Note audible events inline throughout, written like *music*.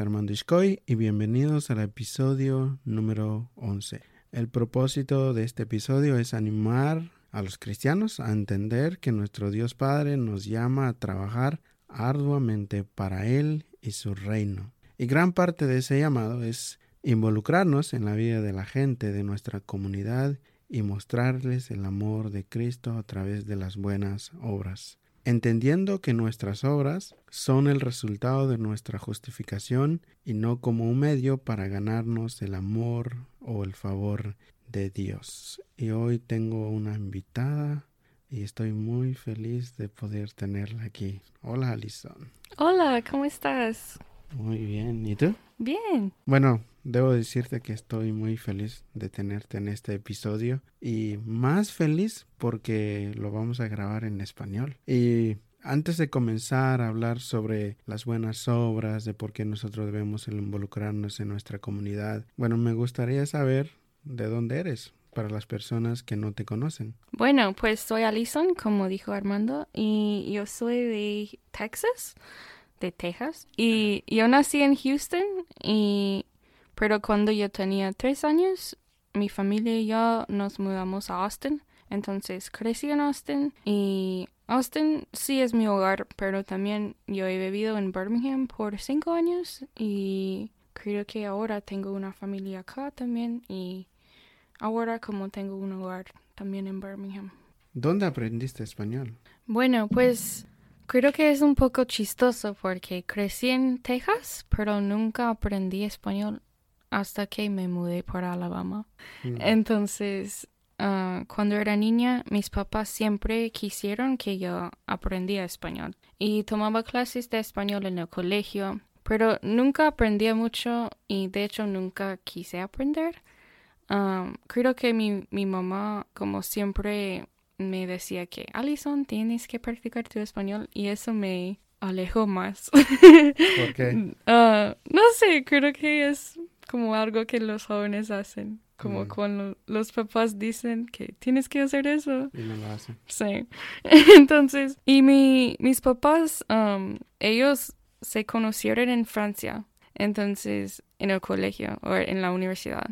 Armando Iscoy y bienvenidos al episodio número 11. El propósito de este episodio es animar a los cristianos a entender que nuestro Dios Padre nos llama a trabajar arduamente para Él y su reino. Y gran parte de ese llamado es involucrarnos en la vida de la gente de nuestra comunidad y mostrarles el amor de Cristo a través de las buenas obras entendiendo que nuestras obras son el resultado de nuestra justificación y no como un medio para ganarnos el amor o el favor de Dios. Y hoy tengo una invitada y estoy muy feliz de poder tenerla aquí. Hola, Alison. Hola, ¿cómo estás? Muy bien, ¿y tú? Bien. Bueno, debo decirte que estoy muy feliz de tenerte en este episodio y más feliz porque lo vamos a grabar en español. Y antes de comenzar a hablar sobre las buenas obras, de por qué nosotros debemos involucrarnos en nuestra comunidad, bueno, me gustaría saber de dónde eres para las personas que no te conocen. Bueno, pues soy Alison, como dijo Armando, y yo soy de Texas, de Texas, y yo nací en Houston y pero cuando yo tenía tres años, mi familia y yo nos mudamos a Austin. Entonces crecí en Austin y Austin sí es mi hogar, pero también yo he vivido en Birmingham por cinco años y creo que ahora tengo una familia acá también y ahora como tengo un hogar también en Birmingham. ¿Dónde aprendiste español? Bueno, pues creo que es un poco chistoso porque crecí en Texas, pero nunca aprendí español hasta que me mudé para Alabama. Mm. Entonces, ah, cuando era niña, mis papás siempre quisieron que yo aprendiera español y tomaba clases de español en el colegio, pero nunca aprendía mucho y de hecho nunca quise aprender. Ah, creo que mi, mi mamá, como siempre, me decía que, Alison, tienes que practicar tu español y eso me alejó más. ¿Por qué? *laughs* Ah, no sé, creo que es como algo que los jóvenes hacen. Como mm. cuando los papás dicen que tienes que hacer eso. Y no lo hacen. Sí. *laughs* Entonces, y mi, mis papás, um, ellos se conocieron en Francia. Entonces, en el colegio o en la universidad.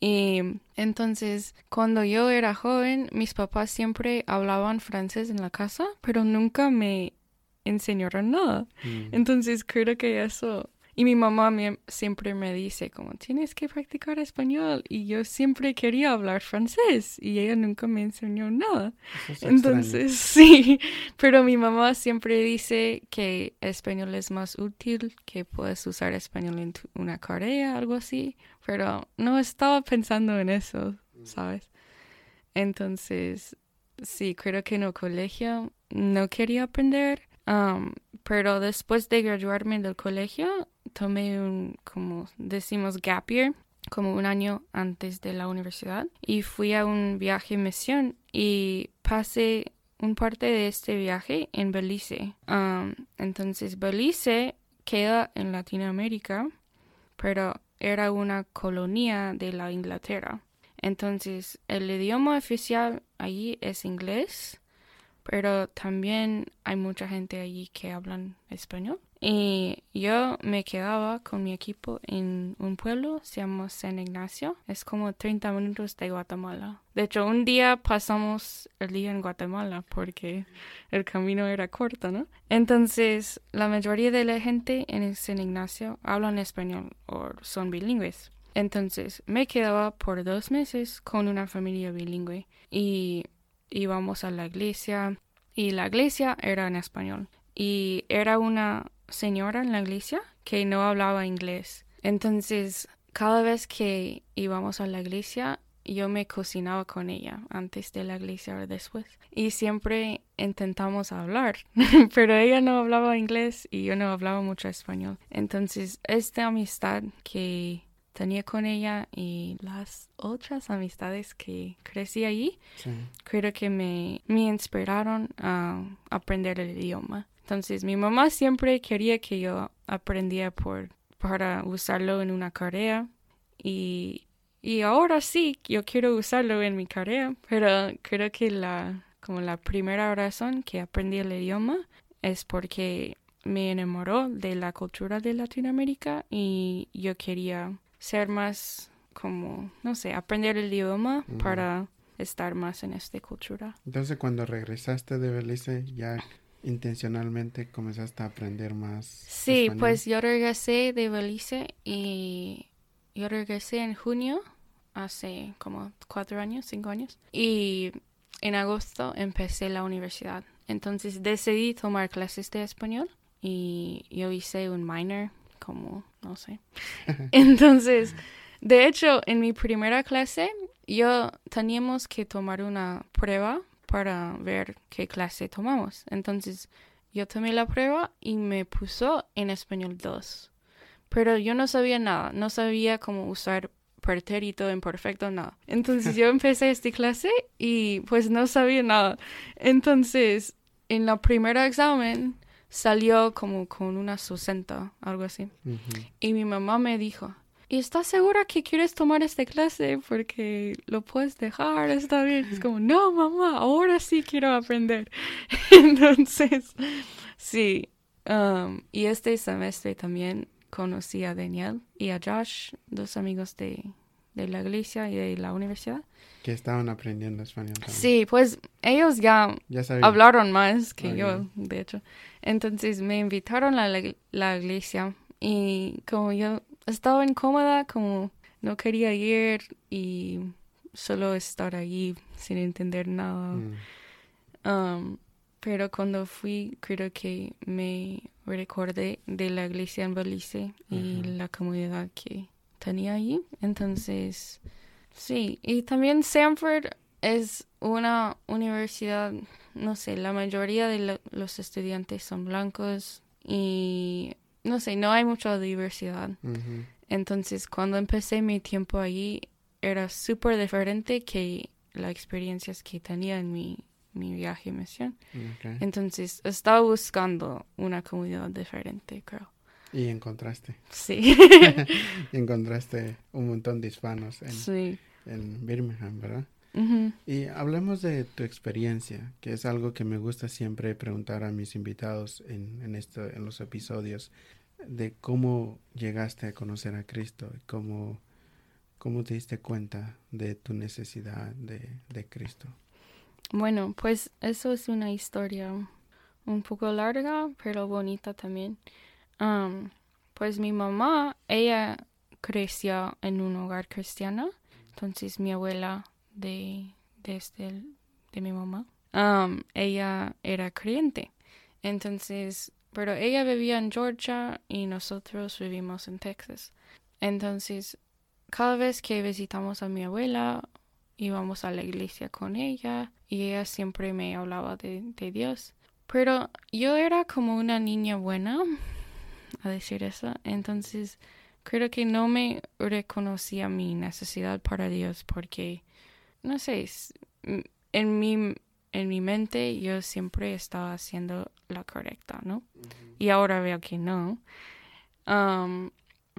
Y entonces, cuando yo era joven, mis papás siempre hablaban francés en la casa, pero nunca me enseñaron nada. Mm. Entonces, creo que eso y mi mamá siempre me dice como, tienes que practicar español. Y yo siempre quería hablar francés y ella nunca me enseñó nada. Entonces, *laughs* sí, pero mi mamá siempre dice que español es más útil, que puedes usar español en una carrera, algo así. Pero no estaba pensando en eso, ¿sabes? Entonces, sí, creo que en el colegio no quería aprender. Um, pero después de graduarme del colegio, tomé un, como decimos, gap year, como un año antes de la universidad, y fui a un viaje misión y pasé un parte de este viaje en Belice. Um, entonces, Belice queda en Latinoamérica, pero era una colonia de la Inglaterra. Entonces, el idioma oficial allí es inglés, pero también hay mucha gente allí que hablan español. Y yo me quedaba con mi equipo en un pueblo, se llama San Ignacio. Es como 30 minutos de Guatemala. De hecho, un día pasamos el día en Guatemala porque el camino era corto, ¿no? Entonces, la mayoría de la gente en San Ignacio hablan español o son bilingües. Entonces, me quedaba por dos meses con una familia bilingüe y íbamos a la iglesia y la iglesia era en español. Y era una señora en la iglesia que no hablaba inglés. Entonces, cada vez que íbamos a la iglesia, yo me cocinaba con ella antes de la iglesia o después. Y siempre intentamos hablar, *laughs* pero ella no hablaba inglés y yo no hablaba mucho español. Entonces, esta amistad que tenía con ella y las otras amistades que crecí allí, creo que me, me inspiraron a aprender el idioma. Entonces mi mamá siempre quería que yo aprendiera por, para usarlo en una carrera y, y ahora sí, yo quiero usarlo en mi carrera, pero creo que la, como la primera razón que aprendí el idioma es porque me enamoró de la cultura de Latinoamérica y yo quería ser más como, no sé, aprender el idioma Ujú. para estar más en esta cultura. Entonces, cuando regresaste de Belice, ya intencionalmente comenzaste a aprender más. Sí, español? pues yo regresé de Belice y yo regresé en junio, hace como cuatro años, cinco años, y en agosto empecé la universidad. Entonces decidí tomar clases de español y yo hice un minor, como, no sé. *laughs* Entonces, de hecho, en mi primera clase, yo teníamos que tomar una prueba para ver qué clase tomamos. Entonces, yo tomé la prueba y me puso en español 2. Pero yo no sabía nada, no sabía cómo usar pretérito, imperfecto, nada. Entonces yo *laughs* empecé esta clase y pues no sabía nada. Entonces, en la primera examen salió como con una 60, algo así. Y mi mamá me dijo, ¿y estás segura que quieres tomar esta clase? Porque lo puedes dejar, está bien. Es como, no, mamá, ahora sí quiero aprender. *laughs* Entonces, sí. um, y este semestre también conocí a Daniel y a Josh, dos amigos de, de la iglesia y de la universidad. Que estaban aprendiendo español también. Sí, pues ellos ya Ya hablaron más que yo, de hecho. Entonces me invitaron a la, la iglesia y como yo estaba incómoda, como no quería ir y solo estar allí sin entender nada. Mm. Um, pero cuando fui, creo que me recordé de la iglesia en Belice y la comunidad que tenía allí. Entonces, sí. Y también Sanford es una universidad, no sé, la mayoría de lo- los estudiantes son blancos y, no sé, no hay mucha diversidad. Entonces, cuando empecé mi tiempo allí, era súper diferente que las experiencias que tenía en mi, mi viaje y misión. Entonces, estaba buscando una comunidad diferente, creo. Y encontraste. Sí. *laughs* encontraste un montón de hispanos en, sí. en Birmingham, ¿verdad? Y hablemos de tu experiencia, que es algo que me gusta siempre preguntar a mis invitados en, en, esto, en los episodios, de cómo llegaste a conocer a Cristo, cómo, cómo te diste cuenta de tu necesidad de, de Cristo. Bueno, pues eso es una historia un poco larga, pero bonita también. Am, pues mi mamá, ella creció en un hogar cristiano, entonces mi abuela de desde el- de mi mamá, am, ella era creyente, entonces, pero ella vivía en Georgia y nosotros vivimos en Texas, entonces cada vez que visitamos a mi abuela íbamos a la iglesia con ella y ella siempre me hablaba de, de Dios. Pero yo era como una niña buena, a decir eso, entonces creo que no me reconocía mi necesidad para Dios porque, no sé, s- m- en mi, en mi mente yo siempre estaba haciendo la correcta, ¿no? Y ahora veo que no. Um,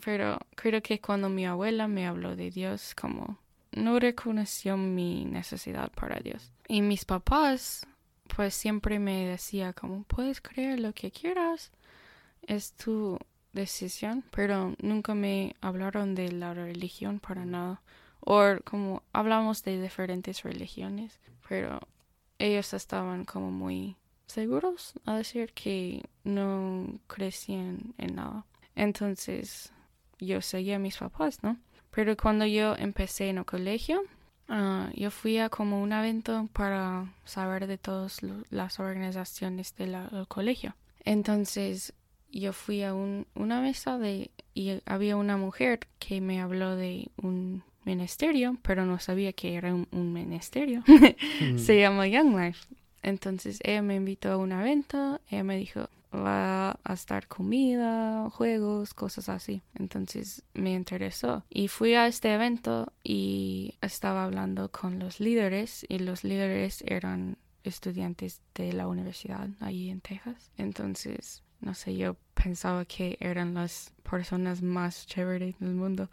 pero creo que cuando mi abuela me habló de Dios, como no reconoció mi necesidad para Dios. Y mis papás, pues siempre me decía como, puedes creer lo que quieras, es tu decisión, pero nunca me hablaron de la religión para nada. O como hablamos de diferentes religiones, pero ellos estaban como muy seguros a decir que no crecían en nada. Entonces yo seguía a mis papás, ¿no? Pero cuando yo empecé en el colegio, ah, yo fui a como un evento para saber de todas las organizaciones del colegio. Entonces yo fui a un- una mesa de y había una mujer que me habló de un ministerio, pero no sabía que era un, un ministerio. *laughs* *laughs* Mm. Se llama Young Life. Entonces ella me invitó a un evento, ella me dijo, va a estar comida, juegos, cosas así. Entonces me interesó y fui a este evento y estaba hablando con los líderes y los líderes eran estudiantes de la universidad allí en Texas. Entonces, no sé, yo pensaba que eran las personas más chéveres del mundo.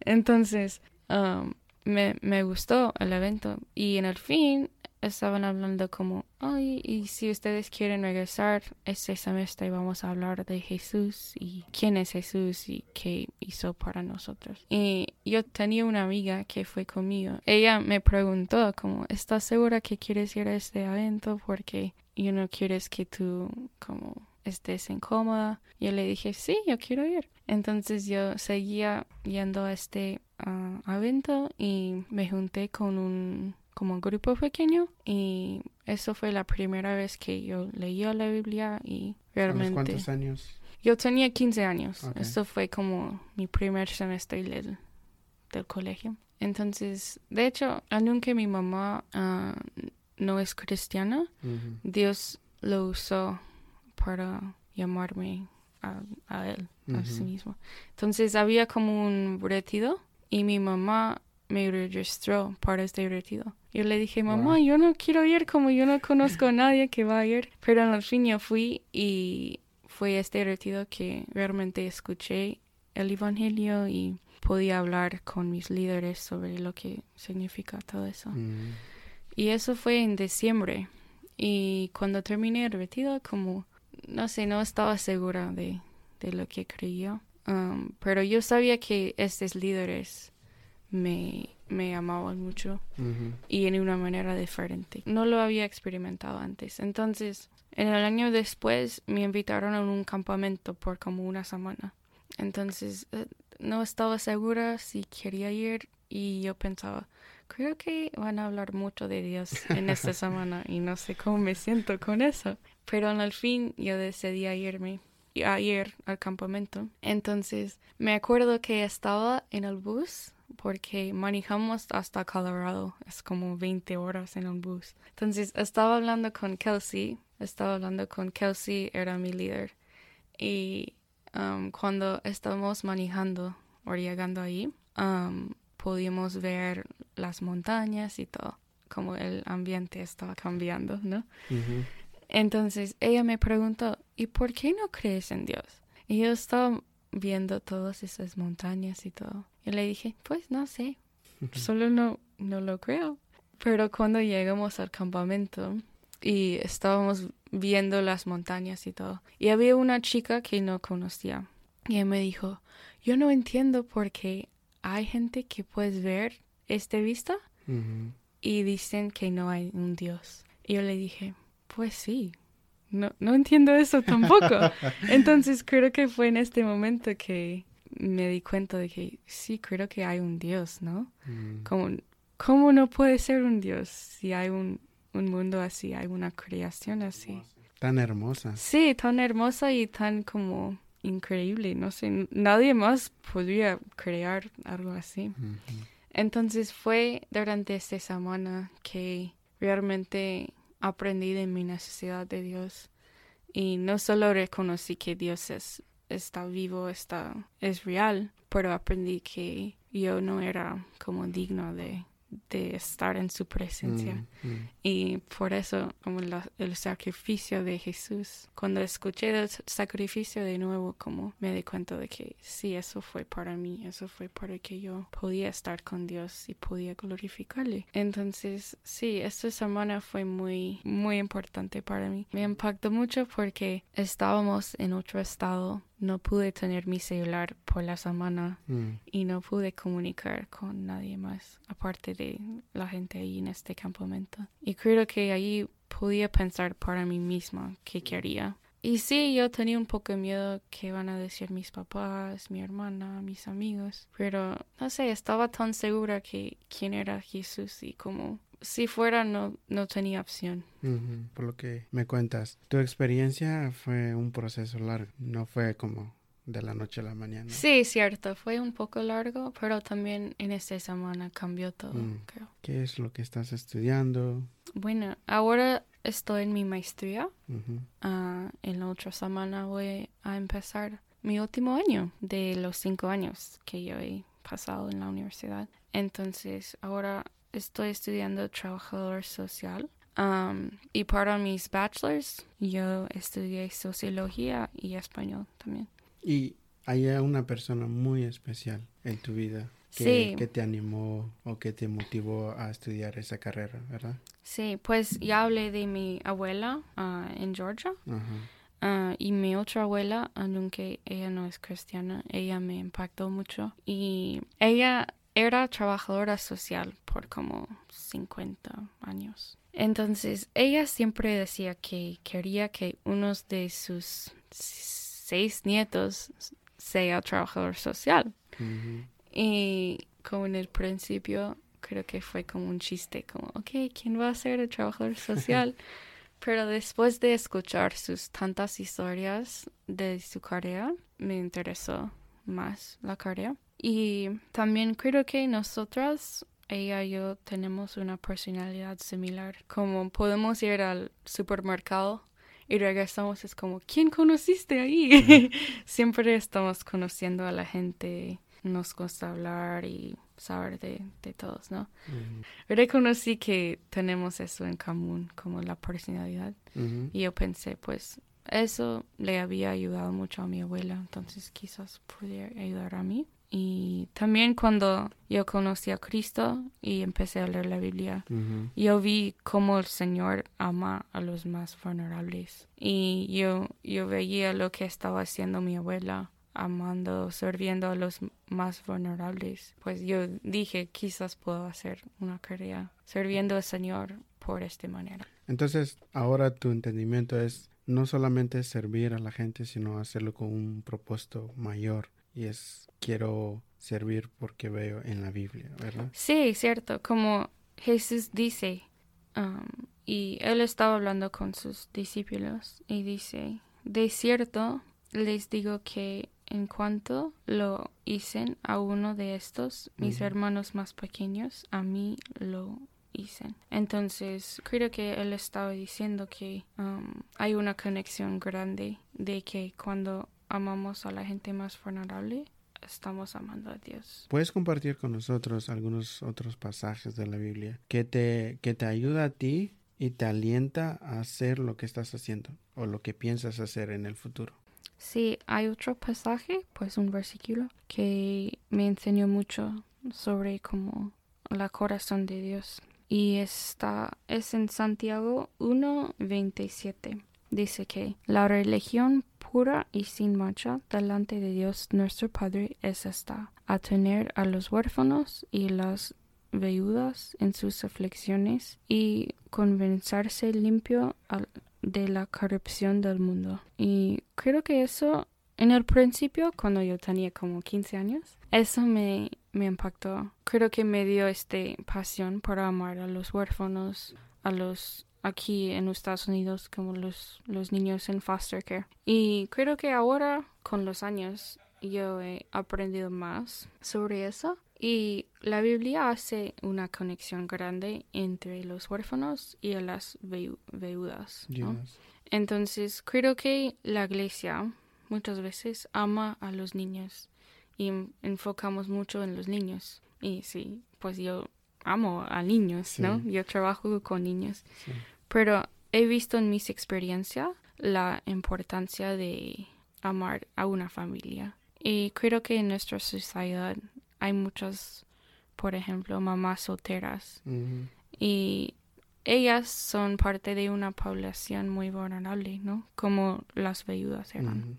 Entonces, um, me, me gustó el evento y en el fin estaban hablando como, ay, y si ustedes quieren regresar este semestre vamos a hablar de Jesús y quién es Jesús y qué hizo para nosotros. Y yo tenía una amiga que fue conmigo. Ella me preguntó como, ¿estás segura que quieres ir a este evento? Porque yo no quieres que tú como estés incómoda. Yo le dije, sí, yo quiero ir. Entonces yo seguía yendo a este ah, evento y me junté con un como un grupo pequeño y eso fue la primera vez que yo leía la Biblia y realmente... ¿Cuántos años? Yo tenía 15 años. Eso fue como mi primer semestre del, del colegio. Entonces, de hecho, aunque mi mamá ah, no es cristiana, Dios lo usó para llamarme a, a él, a sí mismo. Entonces había como un retiro y mi mamá me registró para este retiro. Yo le dije, mamá, yo no quiero ir como yo no conozco a nadie que va a ir. Pero al fin yo fui y fue este retiro que realmente escuché el Evangelio y podía hablar con mis líderes sobre lo que significa todo eso. Mm. Y eso fue en diciembre. Y cuando terminé el retiro, como, no sé, no estaba segura de, de lo que creía. Um, pero yo sabía que estos líderes me, me amaban mucho y en una manera diferente. No lo había experimentado antes. Entonces, en el año después me invitaron a un campamento por como una semana. Entonces, eh, no estaba segura si quería ir y yo pensaba, creo que van a hablar mucho de Dios en esta *laughs* semana y no sé cómo me siento con eso. Pero al fin yo decidí irme a ir al campamento. Entonces, me acuerdo que estaba en el bus porque manejamos hasta Colorado, es como 20 horas en un bus. Entonces estaba hablando con Kelsey, estaba hablando con Kelsey, era mi líder. Y um, cuando estábamos manejando o llegando ahí, um, pudimos ver las montañas y todo, como el ambiente estaba cambiando, ¿no? Entonces ella me preguntó, ¿y por qué no crees en Dios? Y yo estaba viendo todas esas montañas y todo. Y le dije, pues no sé, solo no, no lo creo. Pero cuando llegamos al campamento y estábamos viendo las montañas y todo, y había una chica que no conocía, y me dijo, yo no entiendo por qué hay gente que puedes ver este vista y dicen que no hay un Dios. Y yo le dije, pues sí, no, no entiendo eso tampoco. *laughs* Entonces creo que fue en este momento que me di cuenta de que sí, creo que hay un Dios, ¿no? Mm. Como, ¿Cómo no puede ser un Dios si hay un, un mundo así, hay una creación así? Tan hermosa. Sí, tan hermosa y tan como increíble, no sé, nadie más podría crear algo así. Entonces fue durante esta semana que realmente aprendí de mi necesidad de Dios y no solo reconocí que Dios es, está vivo, está, es real, pero aprendí que yo no era como digno de de estar en su presencia. Mm, mm. Y por eso, como el sacrificio de Jesús, cuando escuché el sacrificio de nuevo, como me di cuenta de que sí, eso fue para mí, eso fue para que yo podía estar con Dios y podía glorificarle. Entonces, sí, esta semana fue muy, muy importante para mí. Me impactó mucho porque estábamos en otro estado no pude tener mi celular por la semana mm. y no pude comunicar con nadie más aparte de la gente ahí en este campamento. Y creo que ahí podía pensar para mí misma qué quería. Y sí, yo tenía un poco de miedo que van a decir mis papás, mi hermana, mis amigos, pero no sé, estaba tan segura que quién era Jesús y como si fuera no, no tenía opción. por lo que me cuentas, tu experiencia fue un proceso largo, no fue como de la noche a la mañana. Sí, cierto, fue un poco largo, pero también en esta semana cambió todo, mm. creo. ¿Qué es lo que estás estudiando? Bueno, ahora estoy en mi maestría. Ah, en la otra semana voy a empezar mi último año de los cinco años que yo he pasado en la universidad. Entonces, ahora estoy estudiando trabajador social. Um, y para mis bachelors, yo estudié sociología y español también. Y hay una persona muy especial en tu vida. que, Sí. que te animó o que te motivó a estudiar esa carrera, ¿verdad? Sí, pues ya hablé de mi abuela ah, en Georgia. Ah, y mi otra abuela, aunque ella no es cristiana, ella me impactó mucho. Y ella era trabajadora social por como 50 años. Entonces, ella siempre decía que quería que uno de sus seis nietos sea trabajador social. Ujú. Y como en el principio, creo que fue como un chiste, como, ok, ¿quién va a ser el trabajador *laughs* social? Pero después de escuchar sus tantas historias de su carrera, me interesó más la carrera. Y también creo que nosotras, ella y yo, tenemos una personalidad similar. Como podemos ir al supermercado y regresamos, es como, ¿quién conociste ahí? *laughs* Siempre estamos conociendo a la gente, nos gusta hablar y saber de, de todos, ¿no? Reconocí que tenemos eso en común, como la personalidad. Y yo pensé, pues, eso le había ayudado mucho a mi abuela, entonces quizás pudiera ayudar a mí. Y también cuando yo conocí a Cristo y empecé a leer la Biblia, yo vi cómo el Señor ama a los más vulnerables. Y yo, yo veía lo que estaba haciendo mi abuela, amando, sirviendo a los más vulnerables. Pues yo dije, quizás puedo hacer una carrera sirviendo al Señor por esta manera. Entonces, ahora tu entendimiento es no solamente servir a la gente, sino hacerlo con un propósito mayor. Y es, quiero servir porque veo en la Biblia, ¿verdad? Sí, cierto, como Jesús dice, um, y él estaba hablando con sus discípulos y dice, de cierto les digo que en cuanto lo hice a uno de estos, mis hermanos más pequeños, a mí lo hice. Entonces, creo que él estaba diciendo que um, hay una conexión grande de que cuando amamos a la gente más vulnerable, estamos amando a Dios. Puedes compartir con nosotros algunos otros pasajes de la Biblia que te, que te ayuda a ti y te alienta a hacer lo que estás haciendo o lo que piensas hacer en el futuro. Sí, hay otro pasaje, pues un versículo, que me enseñó mucho sobre como la corazón de Dios. Y está, es en Santiago 1.27. Dice que la religión pura y sin mancha delante de Dios nuestro Padre es esta, a tener a los huérfanos y las viudas en sus aflicciones y convencerse limpio de la corrupción del mundo. Y creo que eso, en el principio, cuando yo tenía como 15 años, eso me, me impactó. Creo que me dio esta pasión por amar a los huérfanos, a los aquí en los Estados Unidos, como los, los niños en foster care. Y creo que ahora, con los años, yo he aprendido más sobre eso. Y la Biblia hace una conexión grande entre los huérfanos y las viu- viudas. ¿no? Yes. Entonces, creo que la iglesia muchas veces ama a los niños y en- enfocamos mucho en los niños. Y sí, pues yo amo a niños, ¿no? Yo trabajo con niños. Sí. Pero he visto en mis experiencias la importancia de amar a una familia. Y creo que en nuestra sociedad hay muchas, por ejemplo, mamás solteras y ellas son parte de una población muy vulnerable, ¿no? Como las viudas eran.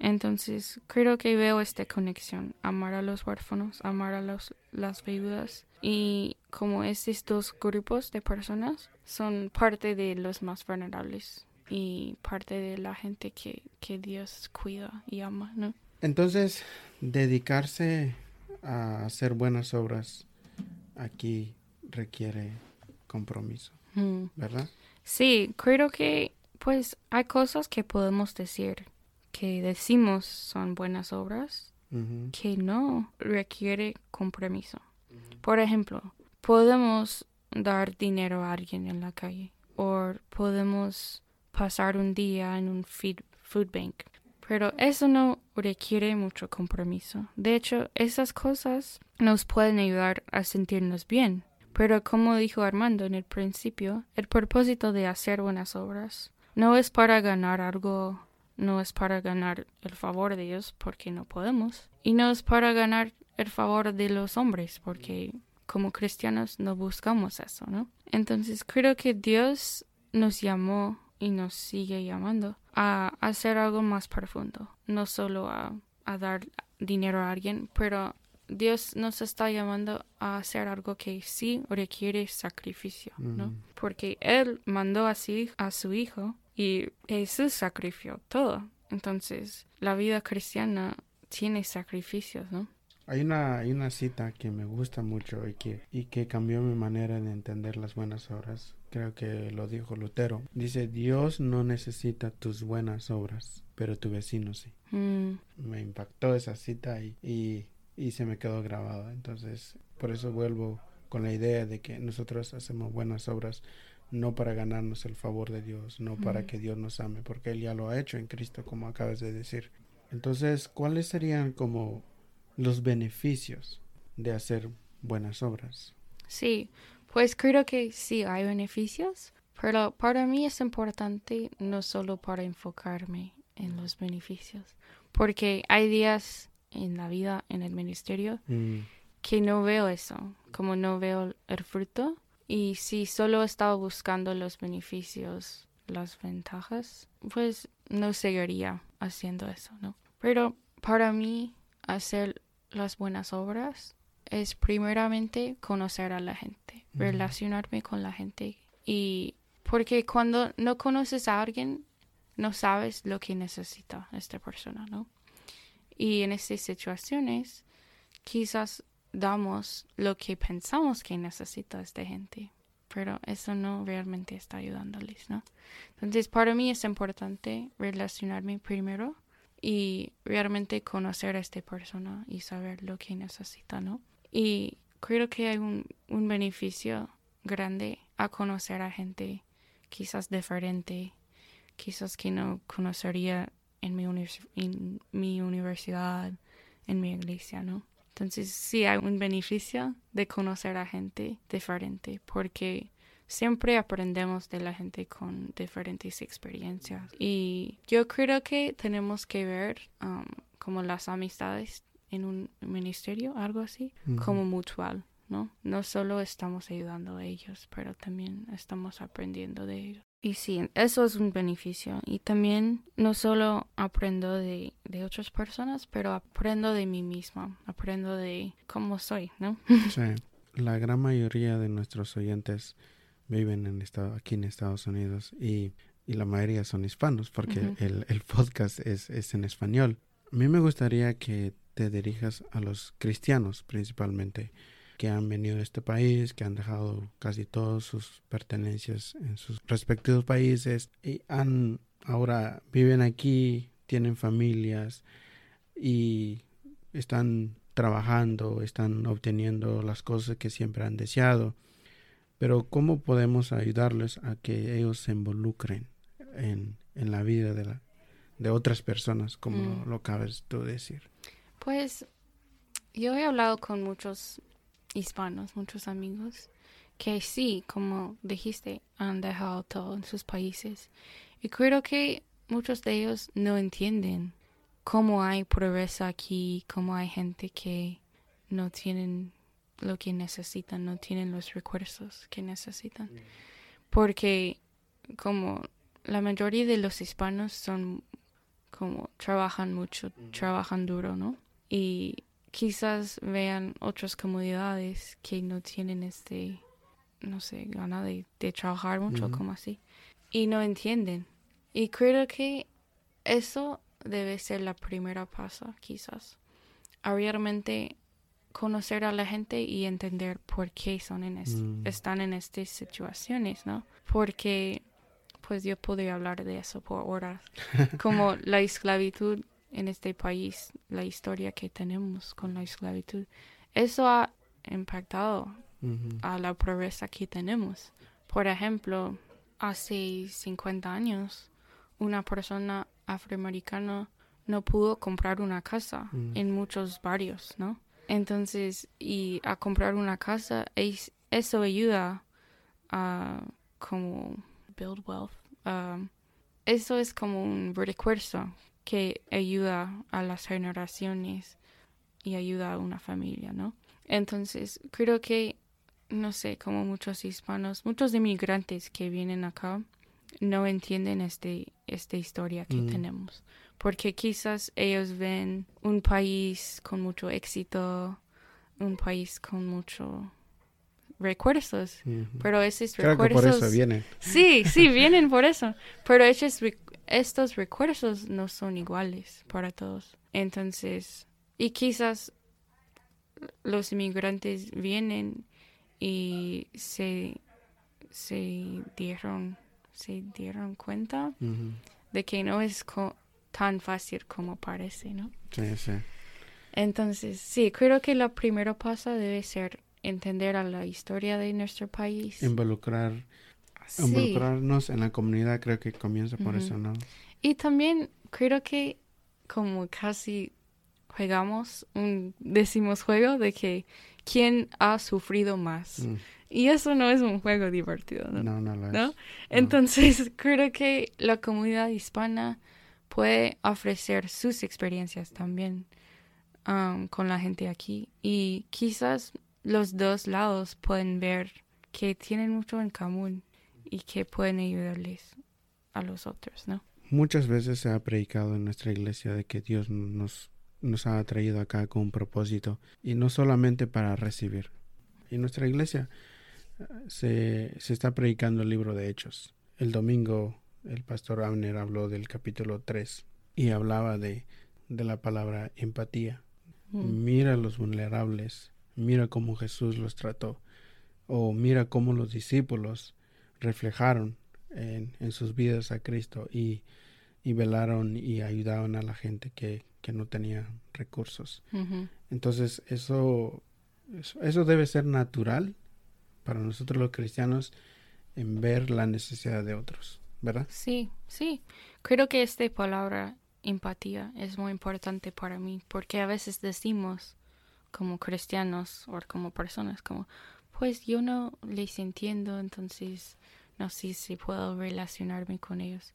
Entonces, creo que veo esta conexión, amar a los huérfanos, amar a los, las viudas y como estos dos grupos de personas son parte de los más vulnerables y parte de la gente que, que Dios cuida y ama, ¿no? Entonces, dedicarse a hacer buenas obras aquí requiere compromiso, Mm. ¿verdad? Sí, creo que pues hay cosas que podemos decir que decimos son buenas obras que no requiere compromiso. Por ejemplo, podemos dar dinero a alguien en la calle o podemos pasar un día en un food bank. Pero eso no requiere mucho compromiso. De hecho, esas cosas nos pueden ayudar a sentirnos bien. Pero como dijo Armando en el principio, el propósito de hacer buenas obras no es para ganar algo, no es para ganar el favor de Dios, porque no podemos, y no es para ganar el favor de los hombres, porque como cristianos no buscamos eso, ¿no? Entonces creo que Dios nos llamó y nos sigue llamando a hacer algo más profundo, no solo a, a dar dinero a alguien, pero Dios nos está llamando a hacer algo que sí requiere sacrificio, ¿no? Mm. Porque Él mandó así a su Hijo y Jesús sacrificó todo. Entonces, la vida cristiana tiene sacrificios, ¿no? Hay una, hay una cita que me gusta mucho y que, y que cambió mi manera de entender las buenas obras. Creo que lo dijo Lutero. Dice, Dios no necesita tus buenas obras, pero tu vecino sí. Mm, Me impactó esa cita y, y, y se me quedó grabada. Entonces, por eso vuelvo con la idea de que nosotros hacemos buenas obras no para ganarnos el favor de Dios, no para que Dios nos ame, porque Él ya lo ha hecho en Cristo, como acabas de decir. Entonces, ¿cuáles serían como los beneficios de hacer buenas obras? Sí, pues creo que sí hay beneficios, pero para mí es importante no solo para enfocarme en los beneficios, porque hay días en la vida, en el ministerio, Mm, que no veo eso, como no veo el fruto, y si solo estaba buscando los beneficios, las ventajas, pues no seguiría haciendo eso, ¿no? Pero para mí, hacer las buenas obras es primeramente conocer a la gente, relacionarme con la gente, y porque cuando no conoces a alguien, no sabes lo que necesita esta persona, ¿no? Y en estas situaciones, quizás damos lo que pensamos que necesita esta gente, pero eso no realmente está ayudándoles, ¿no? Entonces, para mí es importante relacionarme primero y realmente conocer a esta persona y saber lo que necesita, ¿no? Y creo que hay un, un beneficio grande a conocer a gente quizás diferente, quizás que no conocería en mi, en mi universidad, en mi iglesia, ¿no? Entonces sí hay un beneficio de conocer a gente diferente porque siempre aprendemos de la gente con diferentes experiencias y yo creo que tenemos que ver um, como las amistades en un ministerio, algo así, como mutual, ¿no? No solo estamos ayudando a ellos, pero también estamos aprendiendo de ellos. Y sí, eso es un beneficio. Y también no solo aprendo de, de otras personas, pero aprendo de mí misma, aprendo de cómo soy, ¿no? *laughs* Sí, la gran mayoría de nuestros oyentes viven en aquí en Estados Unidos y, y la mayoría son hispanos porque el, el podcast es, es en español. A mí me gustaría que te dirijas a los cristianos principalmente que han venido a este país, que han dejado casi todas sus pertenencias en sus respectivos países y han ahora viven aquí, tienen familias y están trabajando, están obteniendo las cosas que siempre han deseado. Pero ¿cómo podemos ayudarles a que ellos se involucren en, en la vida de, la, de otras personas, como Mm. lo, lo acabas tú de decir? Pues yo he hablado con muchos hispanos, muchos amigos, que sí, como dijiste, han dejado todo en sus países. Y creo que muchos de ellos no entienden cómo hay progreso aquí, cómo hay gente que no tienen lo que necesitan, no tienen los recursos que necesitan. Porque como la mayoría de los hispanos son como trabajan mucho, trabajan duro, ¿no? Y quizás vean otras comunidades que no tienen este, no sé, gana de, de trabajar mucho, como así, y no entienden. Y creo que eso debe ser la primera paso, quizás, realmente conocer a la gente y entender por qué son en es- Mm. están en estas situaciones, ¿no? Porque, pues yo podría hablar de eso por horas, *laughs* como la esclavitud en este país, la historia que tenemos con la esclavitud. Eso ha impactado a la pobreza que tenemos. Por ejemplo, hace 50 años, una persona afroamericana no pudo comprar una casa Mm. en muchos barrios, ¿no? Entonces, y a comprar una casa, es- eso ayuda a como build wealth. um, eso es como un recurso que ayuda a las generaciones y ayuda a una familia, ¿no? Entonces, creo que, no sé, como muchos hispanos, muchos inmigrantes que vienen acá, no entienden este, esta historia que Mm. tenemos. Porque quizás ellos ven un país con mucho éxito, un país con mucho recursos, Ujú. pero esos Creo que recursos... por eso vienen. Sí, sí, vienen por eso. Pero esos, estos recursos no son iguales para todos. Entonces, y quizás los inmigrantes vienen y se, se dieron, se dieron cuenta de que no es co- tan fácil como parece, ¿no? Sí, sí. Entonces, sí, creo que la primera paso debe ser entender a la historia de nuestro país. Involucrar, Sí. involucrarnos en la comunidad creo que comienza por eso, ¿no? Y también creo que como casi jugamos un decimos juego de que quién ha sufrido más. Mm. Y eso no es un juego divertido, ¿no? No, no lo es. ¿No? Entonces *laughs* creo que la comunidad hispana puede ofrecer sus experiencias también um, con la gente aquí. Y quizás los dos lados pueden ver que tienen mucho en común y que pueden ayudarles a los otros, ¿no? Muchas veces se ha predicado en nuestra iglesia de que Dios nos, nos ha traído acá con un propósito y no solamente para recibir. En nuestra iglesia eh, se, se está predicando el libro de Hechos. El domingo el pastor Abner habló del capítulo 3 y hablaba de, de la palabra empatía. Mm. Mira a los vulnerables, mira cómo Jesús los trató, o mira cómo los discípulos reflejaron en, en sus vidas a Cristo y, y velaron y ayudaban a la gente que, que no tenía recursos. Entonces eso, eso, eso debe ser natural para nosotros los cristianos en ver la necesidad de otros, ¿verdad? Sí, sí. Creo que esta palabra empatía es muy importante para mí porque a veces decimos como cristianos o como personas como pues yo no les entiendo entonces no sé si puedo relacionarme con ellos.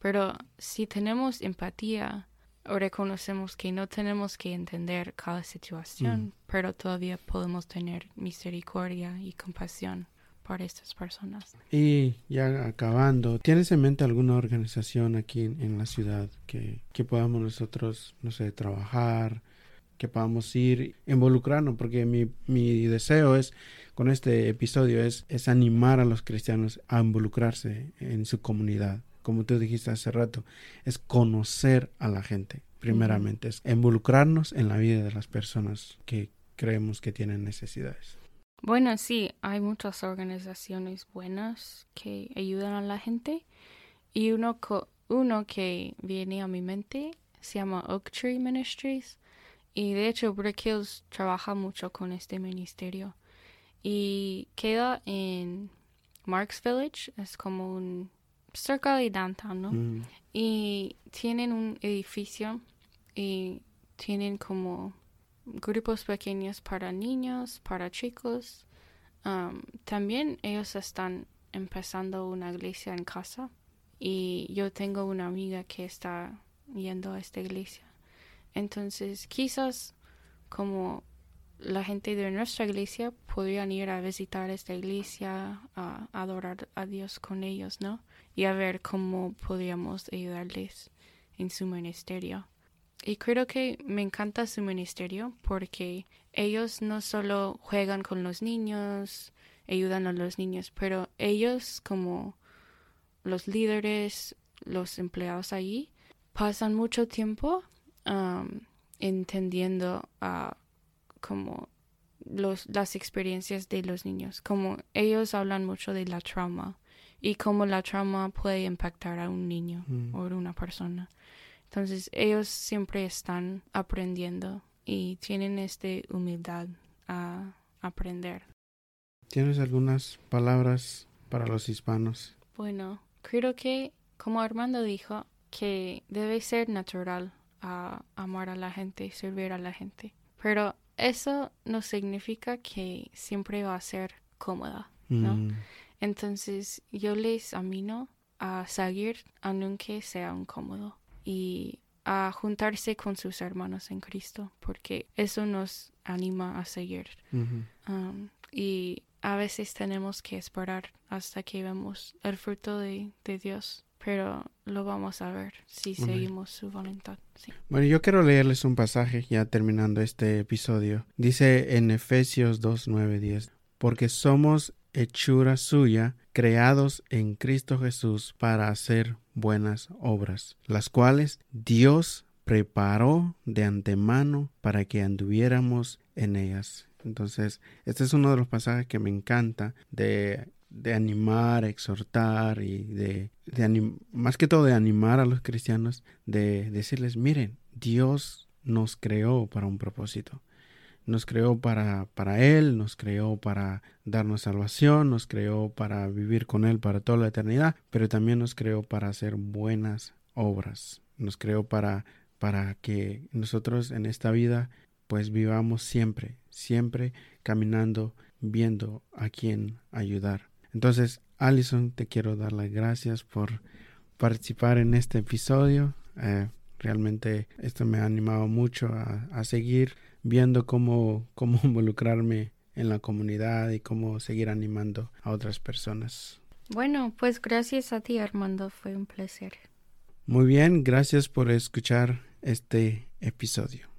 Pero si tenemos empatía o reconocemos que no tenemos que entender cada situación, Mm. pero todavía podemos tener misericordia y compasión para estas personas. Y ya acabando, ¿tienes en mente alguna organización aquí en, en la ciudad que, que podamos nosotros, no sé, trabajar, que podamos ir, involucrarnos? Porque mi, mi deseo es, con este episodio, es, es animar a los cristianos a involucrarse en su comunidad. Como tú dijiste hace rato, es conocer a la gente, primeramente, es involucrarnos en la vida de las personas que creemos que tienen necesidades. Bueno, sí, hay muchas organizaciones buenas que ayudan a la gente. Y uno, co- uno que viene a mi mente se llama Oak Tree Ministries. Y de hecho Brick Hills trabaja mucho con este ministerio. Y queda en Marks Village, es como un cerca de downtown, ¿no? Mm, y tienen un edificio y tienen como grupos pequeños para niños, para chicos. Um, también ellos están empezando una iglesia en casa y yo tengo una amiga que está yendo a esta iglesia. Entonces, quizás como la gente de nuestra iglesia podrían ir a visitar esta iglesia, a adorar a Dios con ellos, ¿no? Y a ver cómo podríamos ayudarles en su ministerio. Y creo que me encanta su ministerio porque ellos no solo juegan con los niños, ayudan a los niños, pero ellos como los líderes, los empleados allí, pasan mucho tiempo um, entendiendo a como los, las experiencias de los niños, como ellos hablan mucho de la trauma y cómo la trauma puede impactar a un niño mm. o a una persona. Entonces ellos siempre están aprendiendo y tienen esta humildad a aprender. ¿Tienes algunas palabras para los hispanos? Bueno, creo que como Armando dijo, que debe ser natural a amar a la gente, servir a la gente. Pero eso no significa que siempre va a ser cómoda. ¿no? Mm, Entonces yo les amino a seguir aunque sea incómodo. Y a juntarse con sus hermanos en Cristo, porque eso nos anima a seguir. Um, y a veces tenemos que esperar hasta que vemos el fruto de, Dios, pero lo vamos a ver si seguimos su voluntad. Bueno, yo quiero leerles un pasaje ya terminando este episodio. Dice en Efesios 2, 9, 10, porque somos hechura suya, creados en Cristo Jesús para hacer buenas obras, las cuales Dios preparó de antemano para que anduviéramos en ellas. Entonces, este es uno de los pasajes que me encanta de, animar, exhortar y de, de más que todo de animar a los cristianos, de decirles, miren, Dios nos creó para un propósito nos creó para, para Él, nos creó para darnos salvación, nos creó para vivir con Él para toda la eternidad, pero también nos creó para hacer buenas obras, nos creó para, para que nosotros en esta vida pues vivamos siempre, siempre caminando, viendo a quién ayudar. Entonces, Alison, te quiero dar las gracias por participar en este episodio. Eh, realmente esto me ha animado mucho a, a seguir viendo cómo, *laughs* cómo involucrarme en la comunidad y cómo seguir animando a otras personas. Bueno, pues gracias a ti Armando, fue un placer. Muy bien, gracias por escuchar este episodio.